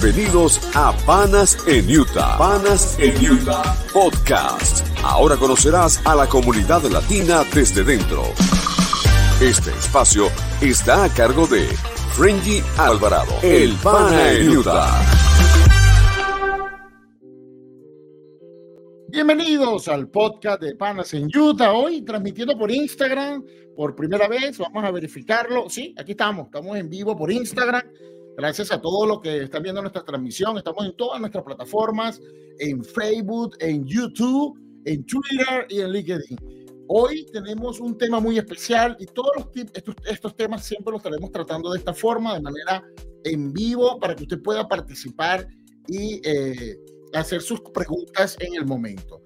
Bienvenidos a Panas en Utah. Panas en Utah Podcast. Ahora conocerás a la comunidad latina desde dentro. Este espacio está a cargo de Frenji Alvarado, el Pana en Utah. Bienvenidos al podcast de Panas en Utah. Hoy transmitiendo por Instagram por primera vez. Vamos a verificarlo. Sí, aquí estamos. Estamos en vivo por Instagram. Gracias a todos los que están viendo nuestra transmisión. Estamos en todas nuestras plataformas, en Facebook, en YouTube, en Twitter y en LinkedIn. Hoy tenemos un tema muy especial y todos los estos, estos temas siempre los estaremos tratando de esta forma, de manera en vivo, para que usted pueda participar y eh, hacer sus preguntas en el momento.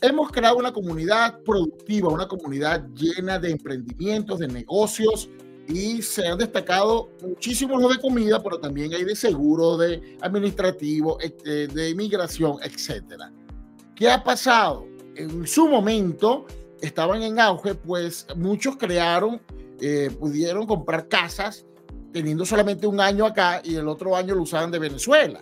Hemos creado una comunidad productiva, una comunidad llena de emprendimientos, de negocios, y se han destacado muchísimos los de comida, pero también hay de seguro, de administrativo, eh, de inmigración, etcétera. ¿Qué ha pasado? En su momento estaban en auge, pues muchos crearon, eh, pudieron comprar casas teniendo solamente un año acá y el otro año lo usaban de Venezuela.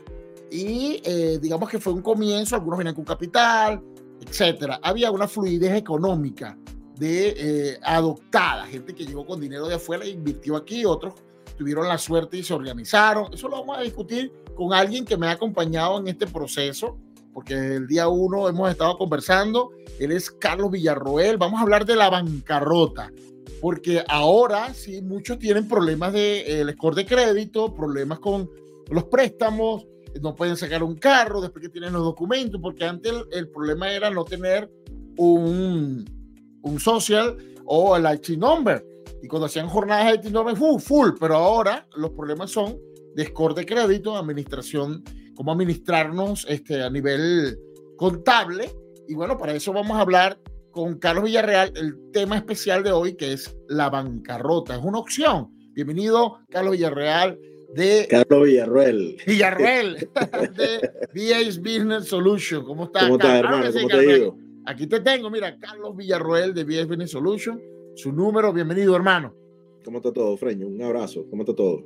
Y eh, digamos que fue un comienzo, algunos venían con capital, etcétera. Había una fluidez económica de eh, adoptada, gente que llegó con dinero de afuera e invirtió aquí, otros tuvieron la suerte y se organizaron. Eso lo vamos a discutir con alguien que me ha acompañado en este proceso, porque el día uno hemos estado conversando. Él es Carlos Villarroel. Vamos a hablar de la bancarrota, porque ahora sí muchos tienen problemas de el score de crédito, problemas con los préstamos, no pueden sacar un carro después que tienen los documentos, porque antes el problema era no tener un un social o el IT number. Y cuando hacían jornadas de IT number, full, full, pero ahora los problemas son de score de crédito, administración, cómo administrarnos este, a nivel contable. Y bueno, para eso vamos a hablar con Carlos Villarreal, el tema especial de hoy que es la bancarrota. Es una opción. Bienvenido, Carlos Villarreal de Carlos Villarreal. Villarreal de VA's Business Solution. ¿Cómo estás? ¿Cómo estás, hermano? ¿Cómo te ha ido? Aquí te tengo, mira, Carlos Villarroel de VS Business Solution, su número, bienvenido hermano. ¿Cómo está todo, Freño? Un abrazo, ¿cómo está todo?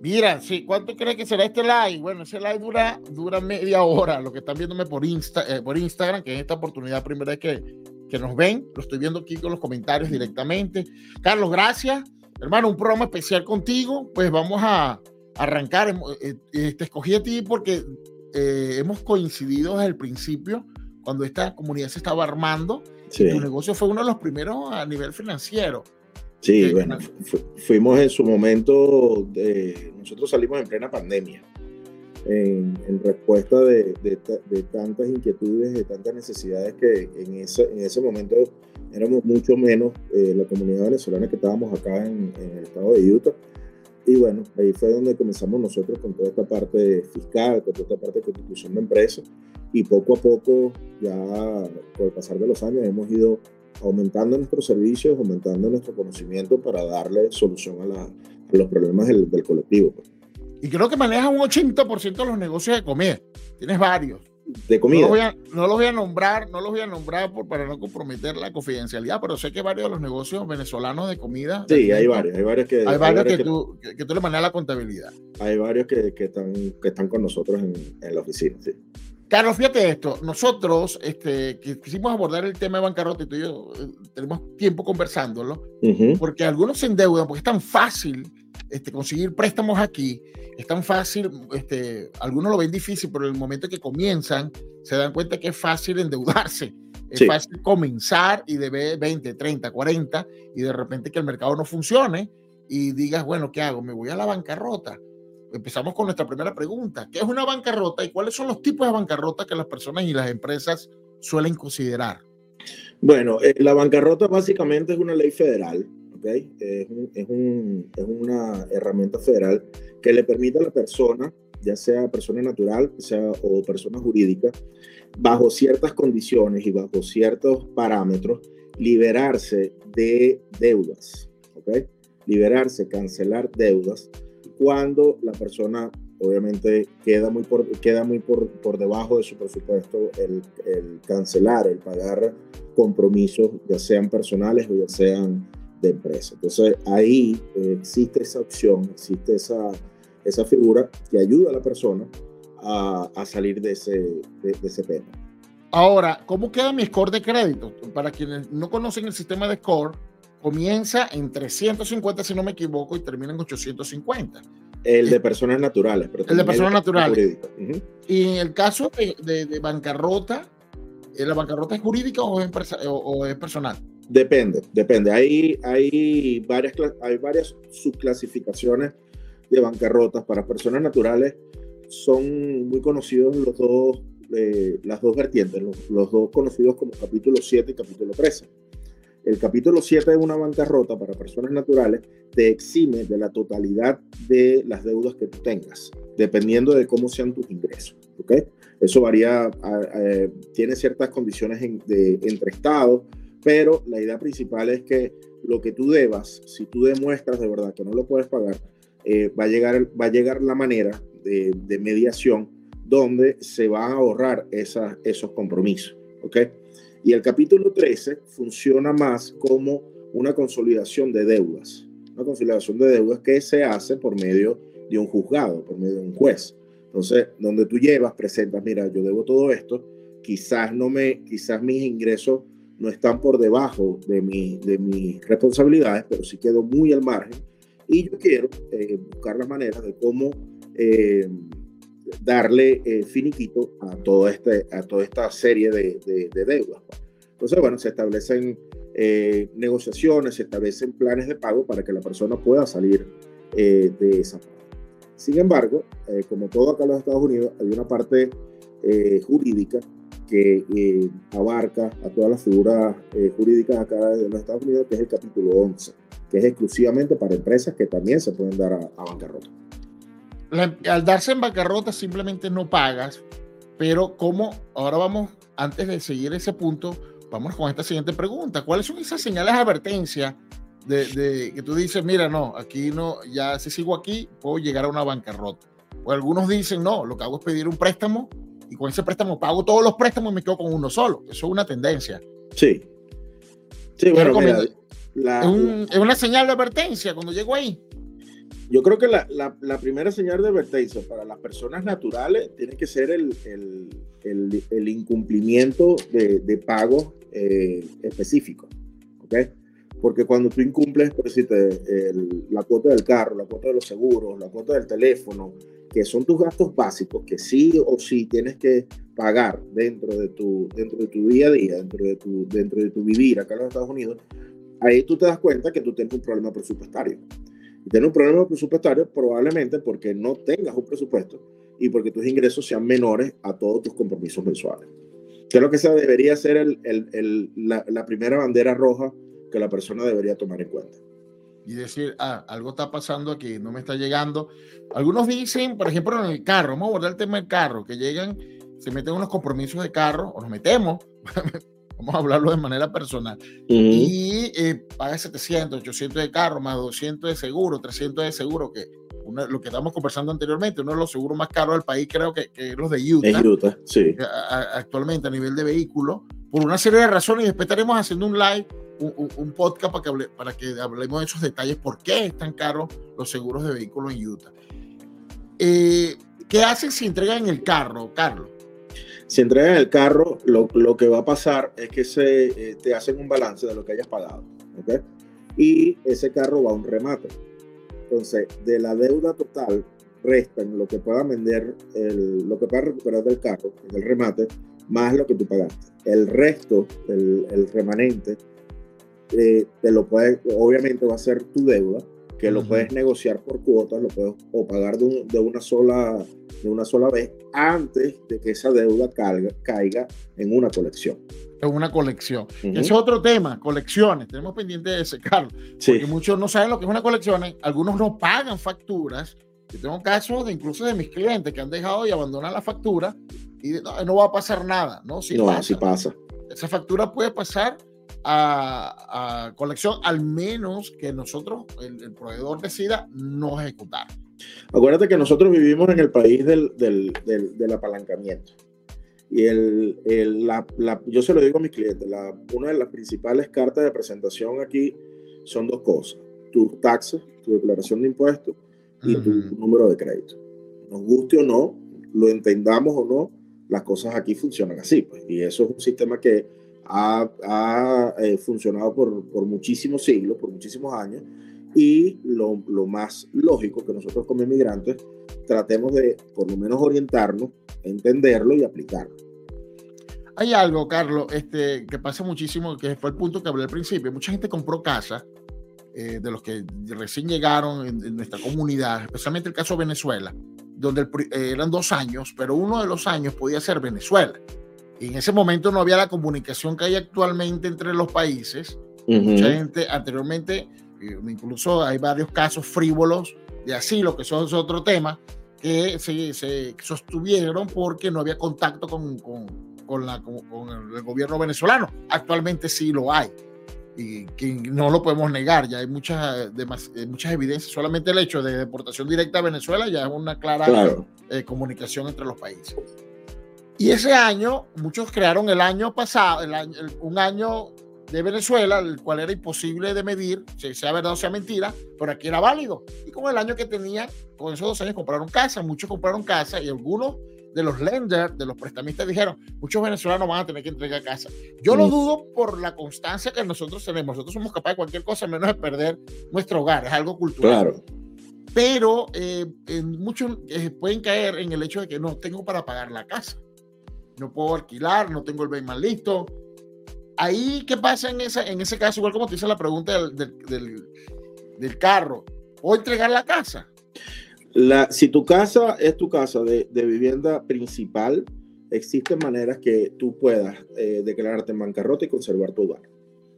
Mira, sí, ¿cuánto crees que será este live? Bueno, ese live dura, dura media hora, lo que están viéndome por, Insta, eh, por Instagram, que es esta oportunidad primera vez que, que nos ven, lo estoy viendo aquí con los comentarios directamente. Carlos, gracias. Hermano, un programa especial contigo, pues vamos a arrancar. Eh, eh, te escogí a ti porque hemos coincidido desde el principio cuando esta comunidad se estaba armando, sí. tu negocio fue uno de los primeros a nivel financiero. Sí, bueno, fuimos en su momento, de, nosotros salimos en plena pandemia, en, respuesta de, de, tantas inquietudes, de tantas necesidades que en ese, en ese momento éramos mucho menos eh, la comunidad venezolana que estábamos acá en, en, el estado de Utah. Y bueno, ahí fue donde comenzamos nosotros con toda esta parte fiscal, con toda esta parte de constitución de empresas y poco a poco, ya por el pasar de los años, hemos ido aumentando nuestros servicios, aumentando nuestro conocimiento para darle solución a, la, a los problemas del, del colectivo. Pues. Y creo que manejas un 80% de los negocios de comida. Tienes varios. De comida. No los voy a, no los voy a nombrar, no los voy a nombrar por, para no comprometer la confidencialidad, pero sé que varios de los negocios venezolanos de comida. Sí, hay varios, hay varios que. Hay, hay varios, que, que, tú, que, tú le manejas la contabilidad. Hay varios que, que, están, que están con nosotros en, en la oficina, sí. Carlos, fíjate esto, nosotros este, quisimos abordar el tema de bancarrota y tú y yo eh, tenemos tiempo conversándolo, uh -huh. porque algunos se endeudan, porque es tan fácil este, conseguir préstamos aquí, es tan fácil, este, algunos lo ven difícil, pero en el momento que comienzan, se dan cuenta que es fácil endeudarse, es sí. fácil comenzar y deber 20, 30, 40, y de repente que el mercado no funcione y digas, bueno, ¿qué hago? Me voy a la bancarrota empezamos con nuestra primera pregunta. ¿Qué es una bancarrota y cuáles son los tipos de bancarrota que las personas y las empresas suelen considerar? Bueno, eh, la bancarrota básicamente es una ley federal, ¿ok? Es, un, es, un, es, una herramienta federal que le permite a la persona, ya sea persona natural sea, o persona jurídica, bajo ciertas condiciones y bajo ciertos parámetros, liberarse de deudas, ¿ok? Liberarse, cancelar deudas cuando la persona obviamente queda muy por, queda muy por, por debajo de su presupuesto el, el, cancelar, el pagar compromisos, ya sean personales o ya sean de empresa. Entonces ahí eh, existe esa opción, existe esa, esa figura que ayuda a la persona a, a salir de ese, de, ese tema. Ahora, ¿cómo queda mi score de crédito? Para quienes no conocen el sistema de score, comienza en 350, si no me equivoco, y termina en 850. El de personas naturales. el de personas naturales. Y en el caso de, de, bancarrota, eh, ¿la bancarrota es jurídica o es, o es personal? Depende, depende. Hay, hay, varias, hay varias subclasificaciones de bancarrotas. Para personas naturales son muy conocidos los dos, eh, las dos vertientes, los, dos conocidos como capítulo 7 y capítulo 13. El capítulo 7 de una bancarrota para personas naturales te exime de la totalidad de las deudas que tú tengas, dependiendo de cómo sean tus ingresos. ¿okay? Eso varía, tiene ciertas condiciones de, entre estados pero la idea principal es que lo que tú debas, si tú demuestras de verdad que no lo puedes pagar, eh, va, a llegar, va a llegar la manera de, mediación donde se van a ahorrar esos compromisos. ¿ok? Y el capítulo 13 funciona más como una consolidación de deudas, una consolidación de deudas que se hace por medio de un juzgado, por medio de un juez. Entonces, donde tú llevas, presentas, mira, yo debo todo esto, quizás no me, quizás mis ingresos no están por debajo de, mi, de mis responsabilidades, pero sí quedo muy al margen. Y yo quiero eh, buscar la manera de cómo eh, darle eh, finiquito a, todo este, a toda esta serie de, de, deudas. Pues. Entonces, bueno, se establecen negociaciones, se establecen planes de pago para que la persona pueda salir de esa parte. Sin embargo, como todo acá en los Estados Unidos, hay una parte jurídica que eh, abarca a todas las figuras eh, jurídicas acá de los Estados Unidos, que es el capítulo 11, que es exclusivamente para empresas que también se pueden dar a, bancarrota. Al darse en bancarrota simplemente no pagas, pero como ahora vamos, antes de seguir ese punto, vamos con esta siguiente pregunta. ¿Cuáles son esas señales de advertencia de, de, que tú dices, mira, no, aquí no, ya si sigo aquí, puedo llegar a una bancarrota? O algunos dicen, no, lo que hago es pedir un préstamo y con ese préstamo pago todos los préstamos y me quedo con uno solo. Eso es una tendencia. Sí. Sí, bueno, es, es, una señal de advertencia cuando llego ahí. Yo creo que la, la, primera señal de advertencia para las personas naturales tiene que ser el, el, el, incumplimiento de, de pago eh, específico. ¿okay? Porque cuando tú incumples, por decirte, la cuota del carro, la cuota de los seguros, la cuota del teléfono, que son tus gastos básicos que sí o sí tienes que pagar dentro de tu, dentro de tu día a día, dentro de tu, dentro de tu vivir acá en los Estados Unidos, ahí tú te das cuenta que tú tienes un problema presupuestario. Y tienes un problema presupuestario probablemente porque no tengas un presupuesto y porque tus ingresos sean menores a todos tus compromisos mensuales. Creo que esa debería ser el, el, la, la primera bandera roja que la persona debería tomar en cuenta y decir, ah, algo está pasando aquí, no me está llegando. Algunos dicen, por ejemplo, en el carro, vamos a abordar el tema del carro, que llegan, se meten unos compromisos de carro, o nos metemos, vamos a hablarlo de manera personal, y eh, paga 700, 800 de carro, más 200 de seguro, 300 de seguro, que lo que estamos conversando anteriormente, uno de los seguros más caros del país, creo que, que los de Utah, Utah sí. actualmente a nivel de vehículo, por una serie de razones, y después estaremos haciendo un live un, podcast para que, hable, para que hablemos de esos detalles, por qué es tan caro los seguros de vehículos en Utah. Eh, ¿Qué hacen si entregan el carro, Carlos? Si entregan el carro, lo, lo que va a pasar es que se, eh, te hacen un balance de lo que hayas pagado. Y ese carro va a un remate. Entonces, de la deuda total, restan lo que pueda vender, lo que pueda recuperar del carro, en el remate, más lo que tú pagaste. El resto, el, el remanente, eh, te lo puedes, obviamente va a ser tu deuda, que lo puedes negociar por cuotas, lo puedes o pagar de, de, una sola, de una sola vez antes de que esa deuda caiga, caiga en una colección. En una colección. Ese es otro tema, colecciones. Tenemos pendiente de ese, Carlos. Porque muchos no saben lo que es una colección. Algunos no pagan facturas. Yo tengo casos de incluso de mis clientes que han dejado y abandonan la factura y no, no va a pasar nada. No, si no, pasa. pasa. Esa factura puede pasar a, colección, al menos que nosotros, el, proveedor decida no ejecutar. Acuérdate que nosotros vivimos en el país del, del, del, apalancamiento. Y el, el la, la, yo se lo digo a mis clientes, la, una de las principales cartas de presentación aquí son dos cosas. Tus taxes, tu declaración de impuestos y tu número de crédito. Nos guste o no, lo entendamos o no, las cosas aquí funcionan así. Pues, y eso es un sistema que ha, ha eh, funcionado por, por, muchísimos siglos, por muchísimos años, y lo, lo, más lógico que nosotros como inmigrantes tratemos de por lo menos orientarnos, entenderlo y aplicarlo. Hay algo, Carlos, este, que pasa muchísimo, que fue el punto que hablé al principio. Mucha gente compró casa, eh, de los que recién llegaron en, nuestra comunidad, especialmente el caso de Venezuela, donde eh, eran dos años, pero uno de los años podía ser Venezuela. En ese momento no había la comunicación que hay actualmente entre los países. Mucha gente anteriormente, eh, incluso hay varios casos frívolos de asilo, que eso es otro tema, que se, se sostuvieron porque no había contacto con, con con, la, con, el gobierno venezolano. Actualmente sí lo hay y que no lo podemos negar, ya hay muchas, eh, muchas evidencias, solamente el hecho de deportación directa a Venezuela ya es una clara eh, comunicación entre los países. Y ese año, muchos crearon el año pasado, el año, un año de Venezuela, el cual era imposible de medir, sea verdad o sea mentira, pero aquí era válido. Y con el año que tenían, con esos dos años compraron casa, muchos compraron casa y algunos de los lenders, de los prestamistas, dijeron, muchos venezolanos van a tener que entregar casa. Yo lo dudo por la constancia que nosotros tenemos. Nosotros somos capaces de cualquier cosa menos de perder nuestro hogar. Es algo cultural. Claro. Pero eh, muchos eh, pueden caer en el hecho de que no tengo para pagar la casa. No puedo alquilar, no tengo el mal listo. Ahí, ¿qué pasa en, esa, en ese caso? Igual como te hice la pregunta del, del, del carro. ¿Puedo entregar la casa? La, si tu casa es tu casa de, de vivienda principal, existen maneras que tú puedas eh, declararte en bancarrota y conservar tu hogar.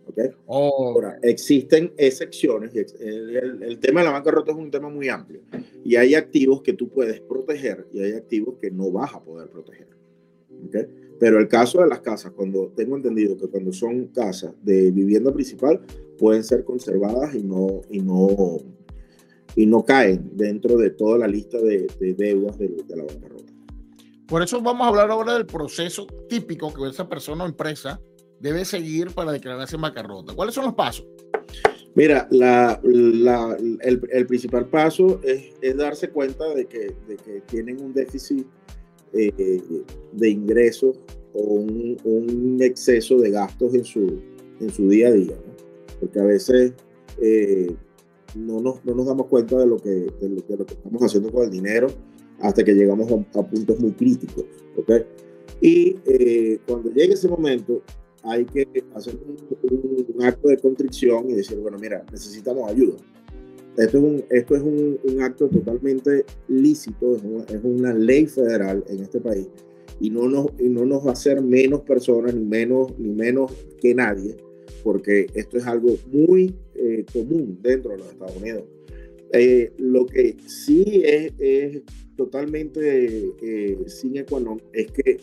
¿okay? Oh. Ahora, existen excepciones. El, el, tema de la bancarrota es un tema muy amplio. Y hay activos que tú puedes proteger y hay activos que no vas a poder proteger. ¿Okay? Pero el caso de las casas, cuando tengo entendido que cuando son casas de vivienda principal, pueden ser conservadas y no, y no y no caen dentro de toda la lista de, deudas de, la bancarrota. Por eso vamos a hablar ahora del proceso típico que esa persona o empresa debe seguir para declararse en bancarrota. ¿Cuáles son los pasos? Mira, la, la, el, el, principal paso es, es, darse cuenta de que, de que tienen un déficit de ingresos o un, un, exceso de gastos en su, en su día a día. Porque a veces eh, no nos, no nos damos cuenta de lo, que, de lo, que estamos haciendo con el dinero hasta que llegamos a, puntos muy críticos. ¿okay? Y eh, cuando llegue ese momento, hay que hacer un, acto de contrición y decir, bueno, mira, necesitamos ayuda. Esto es un, acto totalmente lícito, es una, ley federal en este país y no, nos, va a hacer menos personas ni menos, que nadie porque esto es algo muy eh, común dentro de los Estados Unidos. Eh, lo que sí es, totalmente eh, sin ecuador es que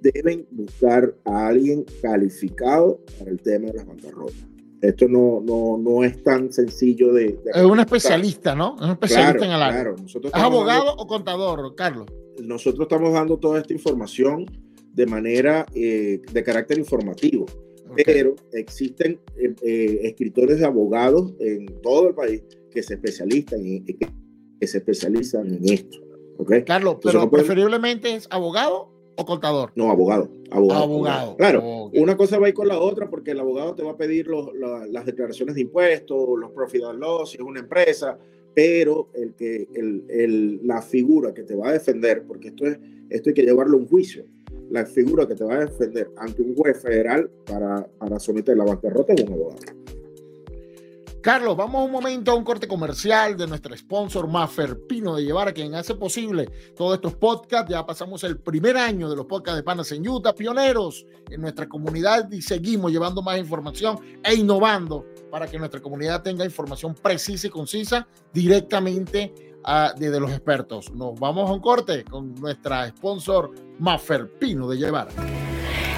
deben buscar a alguien calificado para el tema de las bancarrotas. Esto no, no, no es tan sencillo de... es un especialista, ¿no? Es un especialista en el área. Claro. ¿Es abogado o contador, Carlos? Nosotros estamos dando toda esta información de manera de carácter informativo pero existen eh, eh, escritores de abogados en todo el país que se especializan en, que se especializan en esto. ¿okay? Carlos, pero preferiblemente es abogado o contador. No, abogado. Abogado. Claro, una cosa va a ir con la otra porque el abogado te va a pedir las declaraciones de impuestos, los profit and loss, si es una empresa, pero el que, el, el, la figura que te va a defender, porque esto, es, esto hay que llevarlo a un juicio la figura que te va a defender ante un juez federal para, para someter la bancarrota es un abogado. Carlos, vamos un momento a un corte comercial de nuestro sponsor Maffer Pino de Llevar, a quien hace posible todos estos podcasts. Ya pasamos el primer año de los podcasts de Panas en Utah, pioneros en nuestra comunidad y seguimos llevando más información e innovando para que nuestra comunidad tenga información precisa y concisa directamente desde los expertos. Nos vamos a un corte con nuestra sponsor Maffer Pino de Llevar.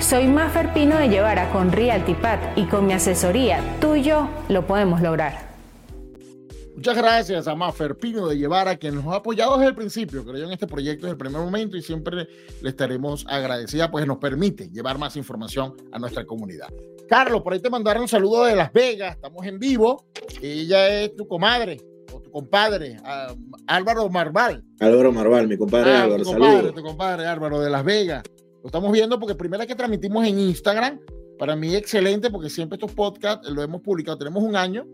Soy Maffer Pino de Llevara con RealtyPad y con mi asesoría, tú y yo lo podemos lograr. Muchas gracias a Maffer Pino de Llevara, que nos ha apoyado desde el principio, creo en este proyecto desde el primer momento y siempre le estaremos agradecida, pues nos permite llevar más información a nuestra comunidad. Carlos, por ahí te mandaron un saludo de Las Vegas, estamos en vivo, ella es tu comadre, o tu compadre, Álvaro Marval. Álvaro Marval, mi compadre ah, Álvaro, tu compadre, Tu compadre Álvaro de Las Vegas. Lo estamos viendo porque primero que transmitimos en Instagram, para mí excelente porque siempre estos podcasts lo hemos publicado, tenemos un año,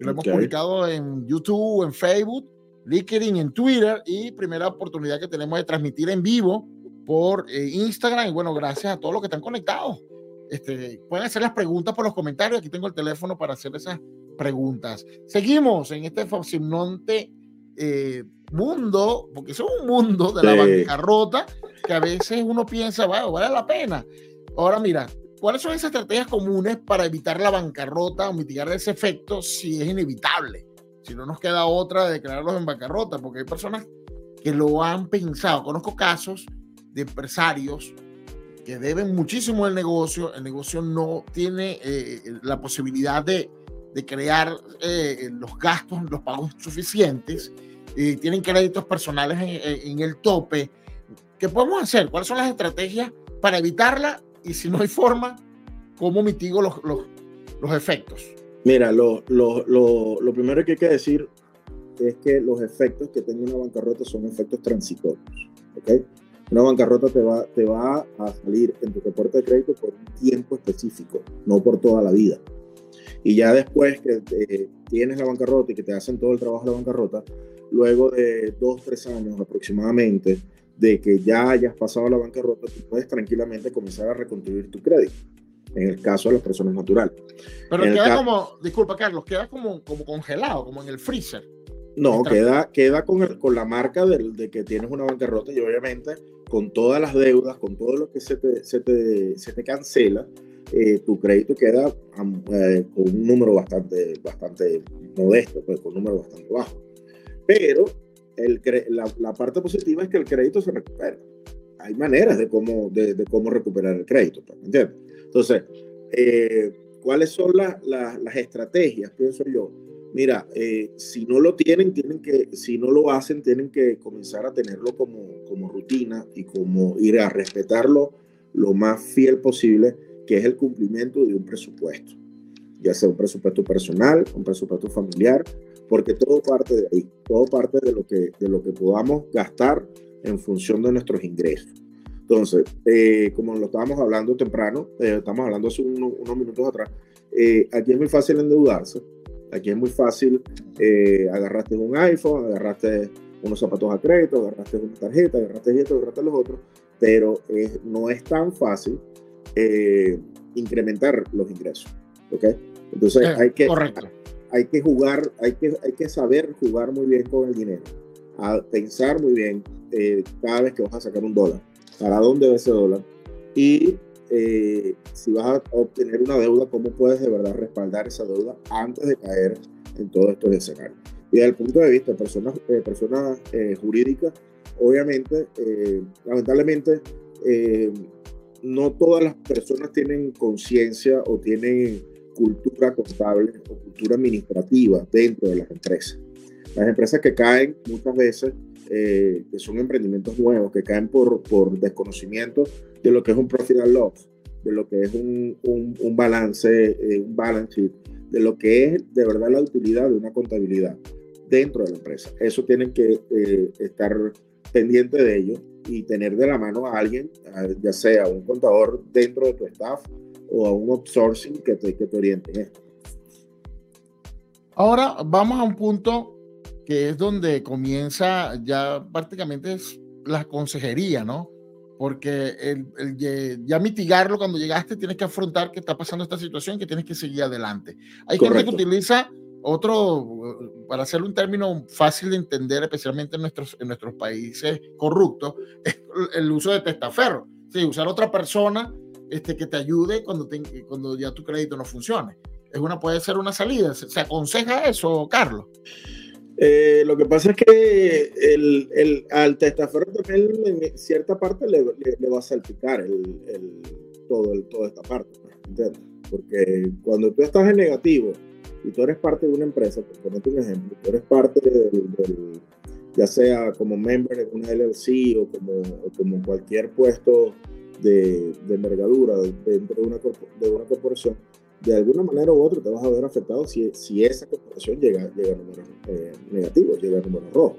y lo hemos publicado en YouTube, en Facebook, LinkedIn, en Twitter y primera oportunidad que tenemos de transmitir en vivo por eh, Instagram y bueno, gracias a todos los que están conectados. Este, pueden hacer las preguntas por los comentarios, aquí tengo el teléfono para hacer esas preguntas. Seguimos en este fascinante eh, mundo, porque es un mundo de la bancarrota que a veces uno piensa, bueno, vale la pena. Ahora mira, ¿cuáles son esas estrategias comunes para evitar la bancarrota o mitigar ese efecto si es inevitable? Si no nos queda otra de declararlos en bancarrota, porque hay personas que lo han pensado. Conozco casos de empresarios que deben muchísimo el negocio, el negocio no tiene eh, la posibilidad de, de crear eh, los gastos, los pagos suficientes, y tienen créditos personales en, en, el tope. ¿Qué podemos hacer? ¿Cuáles son las estrategias para evitarla? Y si no hay forma, ¿cómo mitigo los, los, los efectos? Mira, lo, lo, lo, lo, primero que hay que decir es que los efectos que tenga una bancarrota son efectos transitorios. ¿okay? Una bancarrota te va, te va a salir en tu reporte de crédito por un tiempo específico, no por toda la vida. Y ya después que eh, tienes la bancarrota y que te hacen todo el trabajo de la bancarrota, luego de dos, tres años aproximadamente de que ya hayas pasado la bancarrota, tú puedes tranquilamente comenzar a reconstruir tu crédito. En el caso de las personas naturales. Pero queda como, disculpa Carlos, queda como, como congelado, como en el freezer. No, queda, queda con, el, con la marca de, de, que tienes una bancarrota y obviamente con todas las deudas, con todo lo que se te, se te, se te cancela, eh, tu crédito queda eh, con un número bastante, bastante modesto, pues, con un número bastante bajo. Pero el, la, la, parte positiva es que el crédito se recupera. Hay maneras de cómo, de, de cómo recuperar el crédito, pues, ¿entiendes? Entonces, eh, ¿cuáles son las, las estrategias, pienso yo? Mira, eh, si no lo tienen, tienen que, si no lo hacen, tienen que comenzar a tenerlo como, como rutina y como ir a respetarlo lo más fiel posible que es el cumplimiento de un presupuesto, ya sea un presupuesto personal, un presupuesto familiar, porque todo parte de ahí, todo parte de lo que, de lo que podamos gastar en función de nuestros ingresos. Entonces, eh, como lo estábamos hablando temprano, eh, estamos hablando hace unos minutos atrás, eh, aquí es muy fácil endeudarse, aquí es muy fácil, agarraste un iPhone, agarraste unos zapatos a crédito, agarraste una tarjeta, agarraste esto, agarraste los otros, pero no es tan fácil incrementar los ingresos. ¿ok? Entonces hay, que, hay que jugar, hay que, hay que saber jugar muy bien con el dinero, a pensar muy bien eh, cada vez que vas a sacar un dólar, para dónde va ese dólar y eh, si vas a obtener una deuda, cómo puedes de verdad respaldar esa deuda antes de caer en todos estos escenarios. Y desde el punto de vista de personas, personas jurídicas, obviamente, lamentablemente, no todas las personas tienen conciencia o tienen cultura contable o cultura administrativa dentro de las empresas. Las empresas que caen muchas veces, eh, que son emprendimientos nuevos, que caen por, por desconocimiento de lo que es un profit and loss, de lo que es un, un, balance, eh, un balance sheet, de lo que es de verdad la utilidad de una contabilidad dentro de la empresa. Eso tienen que eh, estar pendiente de ello y tener de la mano a alguien, ya sea un contador dentro de tu staff o a un outsourcing que te, que te oriente en esto. Ahora vamos a un punto que es donde comienza ya prácticamente es la consejería, ¿no? porque el, ya mitigarlo cuando llegaste, tienes que afrontar que está pasando esta situación, que tienes que seguir adelante. Hay gente que utiliza otro, para hacerlo un término fácil de entender, especialmente en nuestros, en nuestros países corruptos, es el uso de testaferro. Sí, usar otra persona este, que te ayude cuando, cuando ya tu crédito no funcione. Es una, puede ser una salida. ¿Se, aconseja eso, Carlos? Eh, lo que pasa es que el, el, al testaferro también en cierta parte le, le, va a salpicar el, el, todo, toda esta parte, ¿entiendes? Porque cuando tú estás en negativo y tú eres parte de una empresa, por ponerte un ejemplo, tú eres parte del, ya sea como member en una LLC o como, o como cualquier puesto de, de envergadura dentro de una, de una corporación, de alguna manera u otra te vas a ver afectado si, si esa corporación llega, llega a números eh, negativos, llega a números rojos.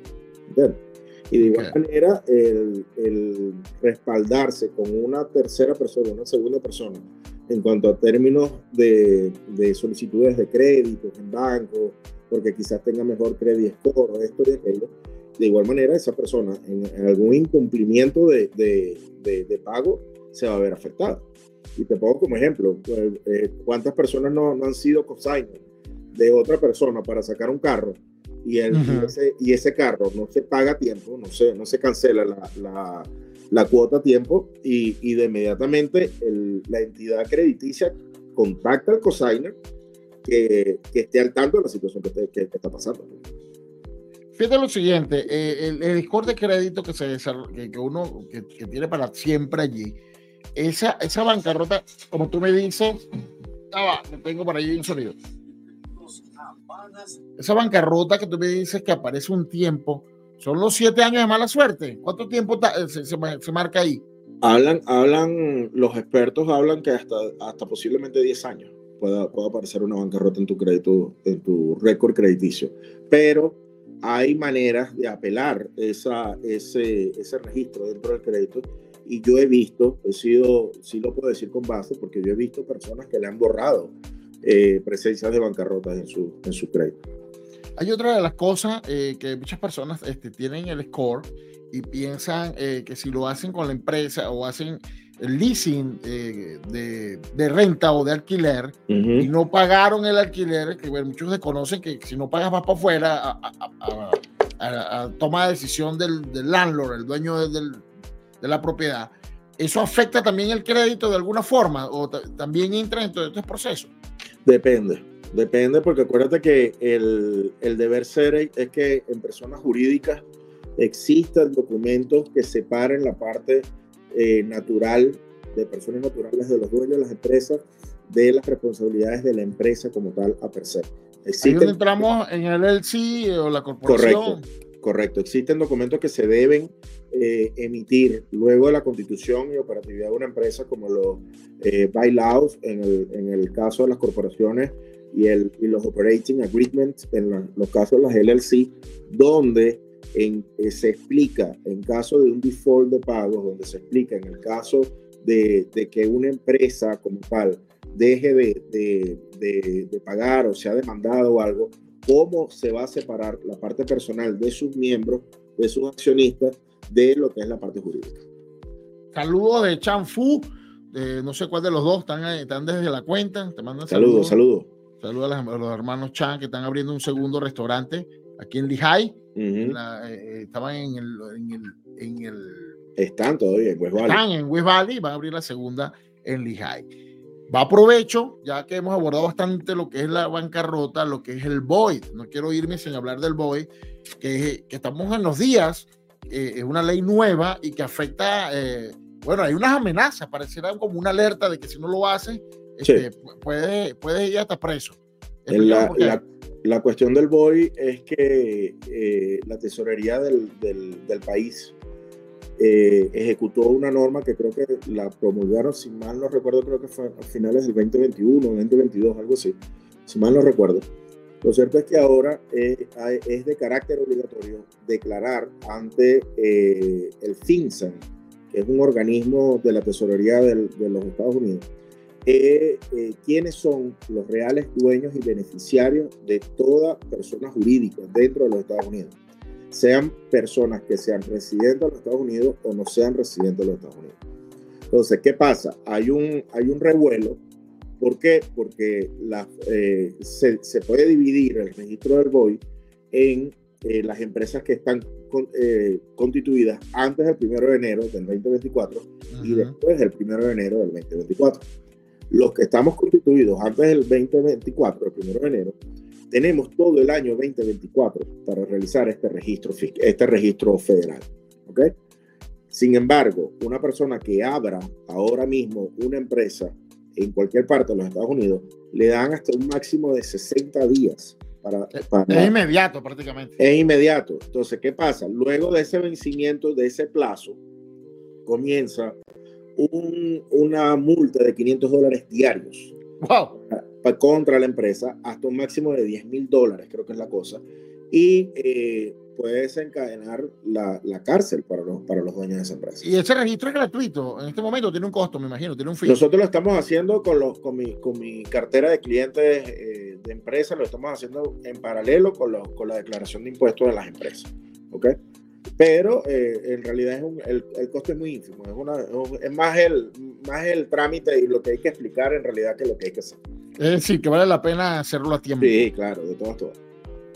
¿entiendes? Y de igual manera, el, el, respaldarse con una tercera persona, una segunda persona, en cuanto a términos de, de solicitudes de créditos en banco, porque quizás tenga mejor crédito score esto y aquello, de igual manera, esa persona en, algún incumplimiento de, de, de, pago se va a ver afectada. Y te pongo como ejemplo, pues, eh, ¿cuántas personas no, no, han sido consigned de otra persona para sacar un carro y, el, y, ese, y, ese, carro no se paga a tiempo, no se, no se cancela la, la, la cuota a tiempo y, y de inmediatamente el, la entidad crediticia contacta al cosigner que, que, esté al tanto de la situación que, que, está pasando. Fíjate lo siguiente, eh, el, el, score de crédito que, se, que, que uno que, tiene para siempre allí, esa, esa bancarrota, como tú me dices, ah, va, tengo para allí un sonido. Esa bancarrota que tú me dices que aparece un tiempo, son los siete años de mala suerte. ¿Cuánto tiempo eh, se, se, marca ahí? Hablan, hablan, los expertos hablan que hasta, hasta posiblemente 10 años pueda, pueda aparecer una bancarrota en tu crédito, en tu récord crediticio. Pero hay maneras de apelar esa, ese, ese registro dentro del crédito y yo he visto, he sido, sí lo puedo decir con base, porque yo he visto personas que le han borrado eh, presencias de bancarrotas en su, en su crédito. Hay otra de las cosas eh, que muchas personas este, tienen el score y piensan eh, que si lo hacen con la empresa o hacen el leasing eh, de, de, renta o de alquiler y no pagaron el alquiler, que bueno, muchos desconocen que si no pagas vas para afuera a, a, a, a toma de decisión del, del landlord, el dueño del, de la propiedad, ¿eso afecta también el crédito de alguna forma o también entra dentro de estos procesos? Depende, depende porque acuérdate que el, el deber ser es que en personas jurídicas existan documentos que separen la parte eh, natural de personas naturales de los dueños de las empresas de las responsabilidades de la empresa como tal a per se. Existen, Ahí entramos en el LLC o la corporación. Correcto. Correcto, existen documentos que se deben eh, emitir luego de la constitución y operatividad de una empresa, como los eh, bailouts en el, caso de las corporaciones y, los operating agreements en los casos de las LLC, donde eh, se explica en caso de un default de pagos, donde se explica en el caso de, que una empresa como tal deje de, de, de, pagar o sea demandado o algo, cómo se va a separar la parte personal de sus miembros, de sus accionistas, de lo que es la parte jurídica. Saludos de Chanfu, de no sé cuál de los dos están, están desde la cuenta. Te mandan saludos. Saludos, saludos. a, los hermanos Chan que están abriendo un segundo restaurante aquí en Lehigh. Eh, eh, estaban en el, en el, en el, Están todavía en West Valley. Están en West Valley, van a abrir la segunda en Lehigh. Va a provecho, ya que hemos abordado bastante lo que es la bancarrota, lo que es el void. No quiero irme sin hablar del void, que, que estamos en los días, eh, es una ley nueva y que afecta, eh, bueno, hay unas amenazas, pareciera como una alerta de que si no lo haces, este, puedes puede ir hasta preso. La, la, la, cuestión del void es que eh, la tesorería del, del, del país eh, ejecutó una norma que creo que la promulgaron, si mal no recuerdo, creo que fue a finales del 2021, 2022, algo así, si mal no recuerdo. Lo cierto es que ahora eh, es de carácter obligatorio declarar ante eh, el FinCEN, que es un organismo de la tesorería del, de los Estados Unidos, quiénes son los reales dueños y beneficiarios de toda persona jurídica dentro de los Estados Unidos. Sean personas que sean residentes de los Estados Unidos o no sean residentes de los Estados Unidos. Entonces, ¿qué pasa? Hay un, hay un revuelo. ¿Por qué? Porque la, eh, se, se, puede dividir el registro del BOI en eh, las empresas que están eh, constituidas antes del 1 de enero del 2024 y después del 1 de enero del 2024. Los que estamos constituidos antes del 2024, el 1 de enero, tenemos todo el año 2024 para realizar este registro, este registro federal. ¿ok? Sin embargo, una persona que abra ahora mismo una empresa en cualquier parte de los Estados Unidos, le dan hasta un máximo de 60 días para, es inmediato prácticamente. Es inmediato. Entonces, ¿qué pasa? Luego de ese vencimiento, de ese plazo, comienza un, una multa de 500 dólares diarios. Wow. Contra la empresa, hasta un máximo de 10 mil dólares, creo que es la cosa. Y eh, puede desencadenar la, la, cárcel para los, para los dueños de esa empresa. Y ese registro es gratuito. En este momento tiene un costo, me imagino, tiene un fee. Nosotros lo estamos haciendo con, los, con, mi, con mi cartera de clientes eh, de empresa, lo estamos haciendo en paralelo con, con la declaración de impuestos de las empresas. ¿Ok? Pero eh, en realidad es un, el, el, costo es muy ínfimo. Es, una, es más, el, más el trámite y lo que hay que explicar en realidad que lo que hay que hacer. Es decir, que vale la pena hacerlo a tiempo. Sí, claro, de todas, todas.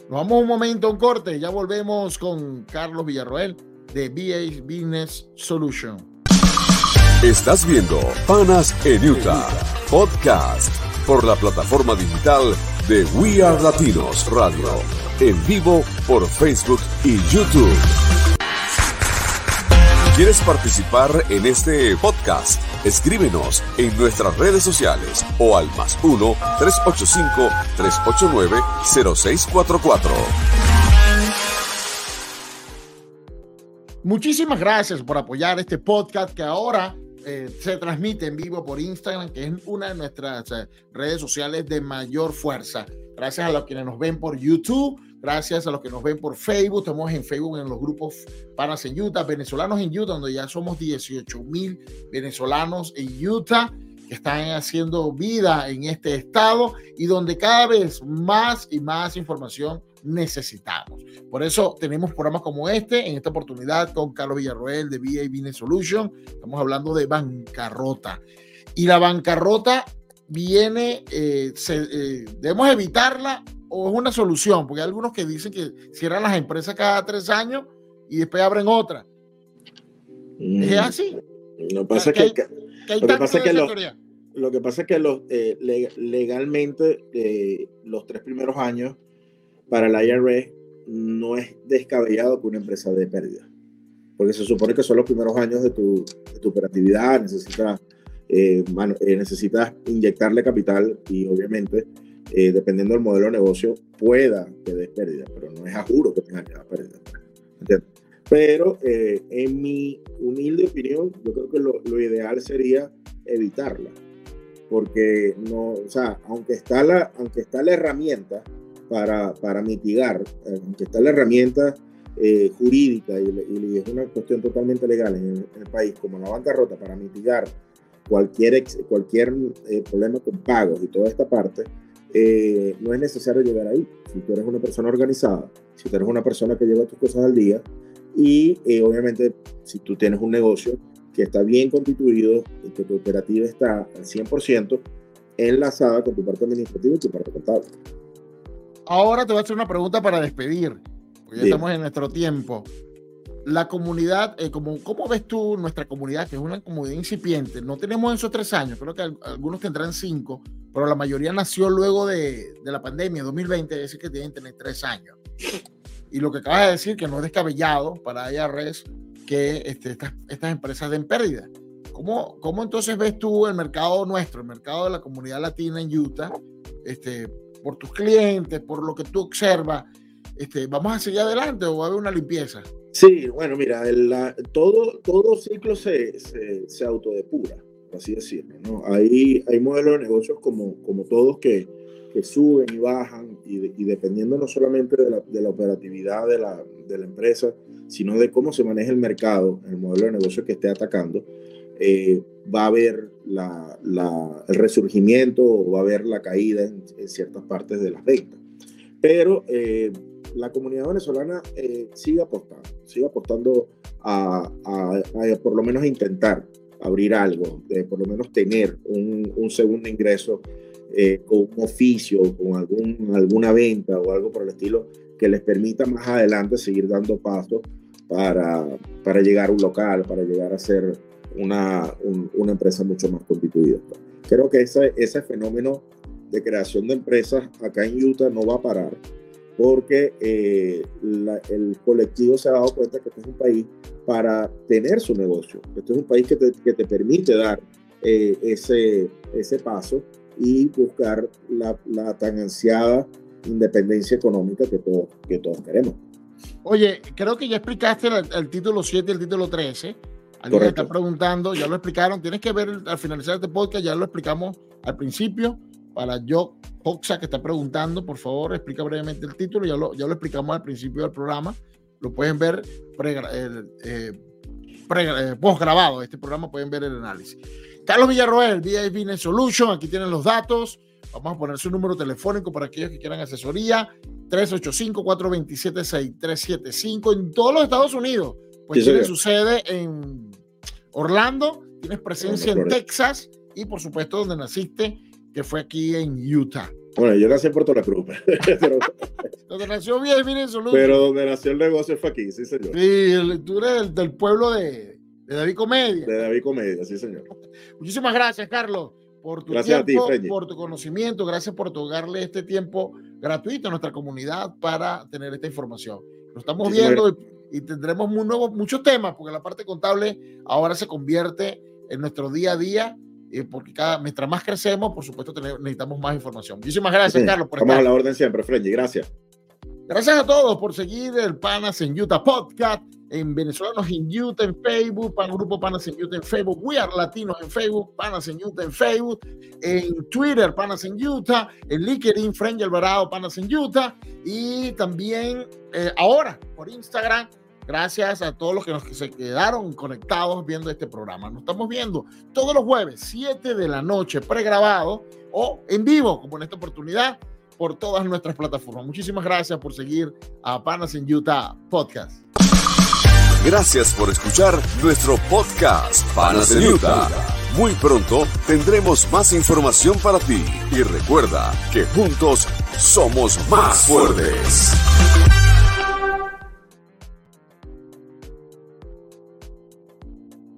Nos vamos un momento a un corte, ya volvemos con Carlos Villarroel de BA Business Solution. Estás viendo Panas en Utah, podcast por la plataforma digital de We Are Latinos Radio, en vivo por Facebook y YouTube. ¿Quieres participar en este podcast? Escríbenos en nuestras redes sociales o al más 1-385-389-0644. Muchísimas gracias por apoyar este podcast que ahora eh, se transmite en vivo por Instagram, que es una de nuestras eh, redes sociales de mayor fuerza. Gracias a los que nos ven por YouTube Gracias a los que nos ven por Facebook. Estamos en Facebook en los grupos Panas en Utah, venezolanos en Utah, donde ya somos 18 mil venezolanos en Utah que están haciendo vida en este estado y donde cada vez más y más información necesitamos. Por eso tenemos programas como este, en esta oportunidad con Carlos Villarroel de VA Business Solution. Estamos hablando de bancarrota. Y la bancarrota viene, eh, eh, debemos evitarla o es una solución, porque hay algunos que dicen que cierran las empresas cada tres años y después abren otra. ¿Es mm. así? Lo, pasa que, que, lo que pasa es que lo, lo, que pasa es que los, eh, legalmente eh, los tres primeros años para el IRS no es descabellado que una empresa de pérdida, porque se supone que son los primeros años de tu, de tu operatividad, necesitas, eh, necesitas inyectarle capital y obviamente eh, dependiendo del modelo de negocio, pueda que dé pérdida, pero no es a juro que tenga que dar pérdida. Pero eh, en mi humilde opinión, yo creo que lo, lo, ideal sería evitarla, porque no, o sea, aunque está la, aunque está la herramienta para, para mitigar, eh, aunque está la herramienta jurídica y, y, es una cuestión totalmente legal en el, en el, país, como la bancarrota, para mitigar cualquier, cualquier problema con pagos y toda esta parte, eh, no es necesario llegar ahí. Si tú eres una persona organizada, si tú eres una persona que lleva tus cosas al día y eh, obviamente si tú tienes un negocio que está bien constituido y que tu operativa está al 100% enlazada con tu parte administrativa y tu parte contable. Ahora te voy a hacer una pregunta para despedir, porque ya estamos en nuestro tiempo la comunidad, eh, como, ¿cómo ves tú nuestra comunidad, que es una comunidad incipiente? No tenemos esos tres años, creo que algunos tendrán cinco, pero la mayoría nació luego de, de la pandemia, 2020, es decir, que tienen tener tres años. Y lo que acabas de decir, que no es descabellado para IRS que este, estas, estas empresas den pérdida. ¿Cómo, ¿Cómo entonces ves tú el mercado nuestro, el mercado de la comunidad latina en Utah, este, por tus clientes, por lo que tú observas? Este, ¿Vamos a seguir adelante o va a haber una limpieza? Sí, bueno, mira, todo, todo ciclo se, se, se, autodepura, así decirlo. ¿no? Hay, hay modelos de negocios como, como todos que, que suben y bajan y, dependiendo no solamente de la, de la operatividad de la, de la, empresa, sino de cómo se maneja el mercado, el modelo de negocio que esté atacando, eh, va a haber la, el resurgimiento o va a haber la caída en, en, ciertas partes de las ventas. Pero eh, la comunidad venezolana eh, sigue apostando, sigue apostando a, por lo menos intentar abrir algo, de por lo menos tener un, un segundo ingreso eh, con un oficio, con algún, alguna venta o algo por el estilo que les permita más adelante seguir dando pasos para, para llegar a un local, para llegar a ser una, una empresa mucho más constituida. Creo que ese, ese fenómeno de creación de empresas acá en Utah no va a parar porque eh, el colectivo se ha dado cuenta que este es un país para tener su negocio. Este es un país que te, que te permite dar eh, ese, ese paso y buscar la, la, tan ansiada independencia económica que todos, que todos queremos. Oye, creo que ya explicaste el, título 7 y el título 13. Alguien está preguntando, ya lo explicaron. Tienes que ver al finalizar este podcast, ya lo explicamos al principio. Para yo Hoxa que está preguntando, por favor, explica brevemente el título. Ya lo, ya lo explicamos al principio del programa. Lo pueden ver pre, eh, eh. Este programa pueden ver el análisis. Carlos Villarroel, VA Business Solution. Aquí tienen los datos. Vamos a poner su número telefónico para aquellos que quieran asesoría. 385-427-6375 en todos los Estados Unidos. Pues tiene su sede en Orlando, tienes presencia en Texas y por supuesto donde naciste, que fue aquí en Utah. Bueno, yo nací en Puerto La Cruz. Pero, donde nació bien, miren, Pero donde nació el negocio fue aquí, sí, señor. Sí, tú eres del, pueblo de, de David Comedia. De David Comedia, sí, señor. Muchísimas gracias, Carlos por tu tiempo, por tu conocimiento, gracias por otorgarle este tiempo gratuito a nuestra comunidad para tener esta información. Lo estamos viendo y, tendremos muy nuevos, muchos temas, porque la parte contable ahora se convierte en nuestro día a día, y porque cada, mientras más crecemos, por supuesto, necesitamos más información. Muchísimas gracias, Carlos. Por Estamos a la orden siempre, Frenji. Gracias. Gracias a todos por seguir el Panas en Utah Podcast, en Venezolanos en Utah en Facebook, Pan Grupo Panas en Utah en Facebook, We Are Latinos en Facebook, Panas en Utah en Facebook, en Twitter, Panas en Utah, en LinkedIn, French Alvarado, Panas en Utah, y también eh, ahora por Instagram. Gracias a todos los que, nos, se quedaron conectados viendo este programa. Nos estamos viendo todos los jueves, 7 de la noche, pregrabado o en vivo, como en esta oportunidad por todas nuestras plataformas. Muchísimas gracias por seguir a Panas en Utah Podcast. Gracias por escuchar nuestro podcast Panas en Utah. Muy pronto tendremos más información para ti y recuerda que juntos somos más fuertes.